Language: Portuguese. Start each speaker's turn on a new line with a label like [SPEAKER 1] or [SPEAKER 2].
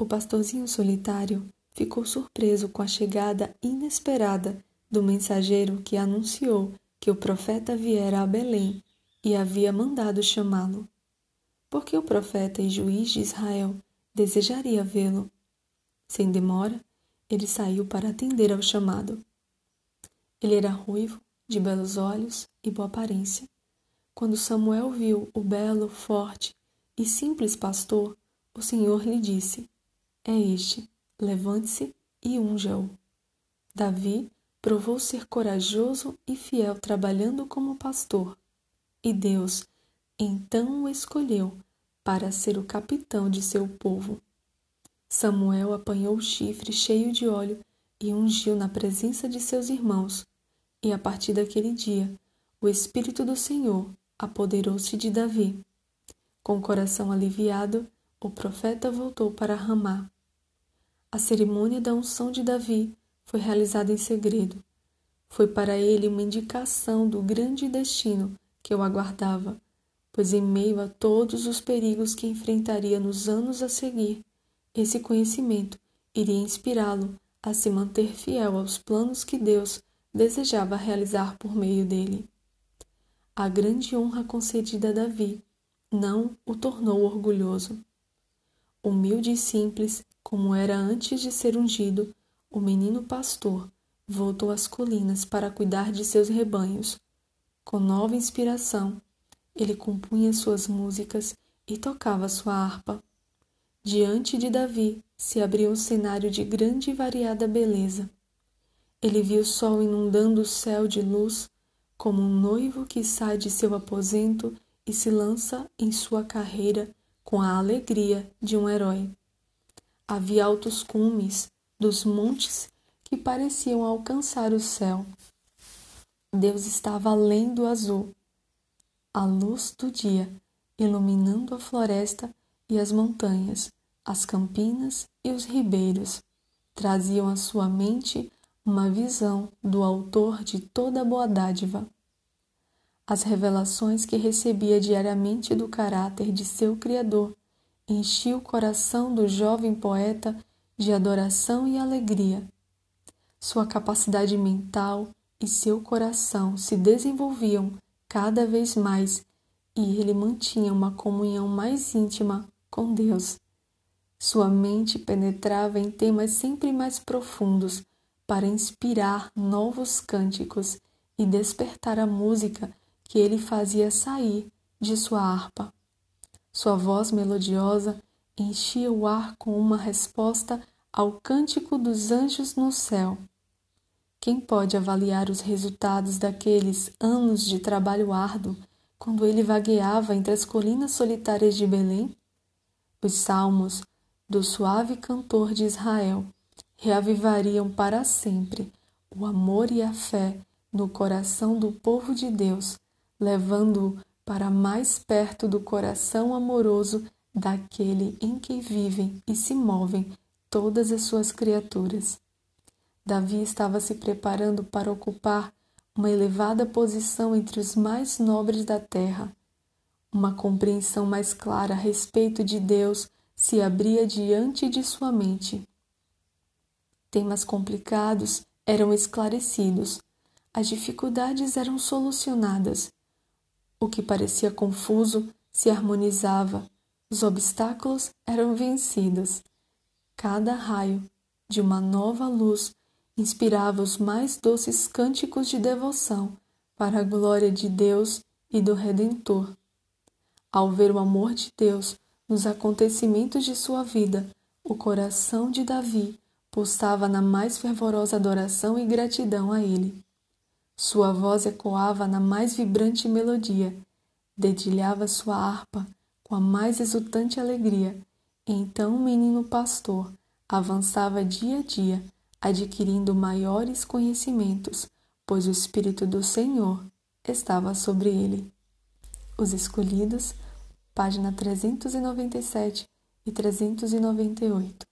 [SPEAKER 1] O pastorzinho solitário ficou surpreso com a chegada inesperada do mensageiro que anunciou que o profeta viera a Belém e havia mandado chamá-lo. Porque o profeta e juiz de Israel desejaria vê-lo. Sem demora, ele saiu para atender ao chamado. Ele era ruivo, de belos olhos e boa aparência. Quando Samuel viu o belo, forte e simples pastor, o Senhor lhe disse: É este, levante-se e unja-o. Davi provou ser corajoso e fiel trabalhando como pastor, e Deus então o escolheu para ser o capitão de seu povo. Samuel apanhou o chifre cheio de óleo e ungiu na presença de seus irmãos, e a partir daquele dia, o Espírito do Senhor apoderou-se de Davi. Com o coração aliviado, o profeta voltou para Ramá. A cerimônia da unção de Davi foi realizada em segredo. Foi para ele uma indicação do grande destino que o aguardava, pois em meio a todos os perigos que enfrentaria nos anos a seguir, esse conhecimento iria inspirá-lo a se manter fiel aos planos que Deus desejava realizar por meio dele. A grande honra concedida a Davi não o tornou orgulhoso. Humilde e simples, como era antes de ser ungido, o menino pastor voltou às colinas para cuidar de seus rebanhos. Com nova inspiração, ele compunha suas músicas e tocava sua harpa. Diante de Davi se abria um cenário de grande e variada beleza. Ele viu o sol inundando o céu de luz, como um noivo que sai de seu aposento e se lança em sua carreira com a alegria de um herói. Havia altos cumes dos montes que pareciam alcançar o céu. Deus estava além do azul. A luz do dia iluminando a floresta e as montanhas, as campinas e os ribeiros, traziam à sua mente uma visão do autor de toda boa dádiva. As revelações que recebia diariamente do caráter de seu Criador enchiam o coração do jovem poeta de adoração e alegria. Sua capacidade mental e seu coração se desenvolviam cada vez mais e ele mantinha uma comunhão mais íntima com Deus. Sua mente penetrava em temas sempre mais profundos para inspirar novos cânticos e despertar a música que ele fazia sair de sua harpa. Sua voz melodiosa enchia o ar com uma resposta ao cântico dos anjos no céu. Quem pode avaliar os resultados daqueles anos de trabalho árduo quando ele vagueava entre as colinas solitárias de Belém? Os salmos do suave cantor de Israel reavivariam para sempre o amor e a fé no coração do povo de Deus, levando-o para mais perto do coração amoroso daquele em que vivem e se movem todas as suas criaturas. Davi estava se preparando para ocupar uma elevada posição entre os mais nobres da terra. Uma compreensão mais clara a respeito de Deus se abria diante de sua mente. Temas complicados eram esclarecidos, as dificuldades eram solucionadas. O que parecia confuso se harmonizava, os obstáculos eram vencidos. Cada raio de uma nova luz inspirava os mais doces cânticos de devoção para a glória de Deus e do Redentor. Ao ver o amor de Deus nos acontecimentos de sua vida, o coração de Davi pulsava na mais fervorosa adoração e gratidão a ele. Sua voz ecoava na mais vibrante melodia, dedilhava sua harpa com a mais exultante alegria. Então o menino pastor avançava dia a dia, adquirindo maiores conhecimentos, pois o Espírito do Senhor estava sobre ele. Os Escolhidos, página 397 e 398.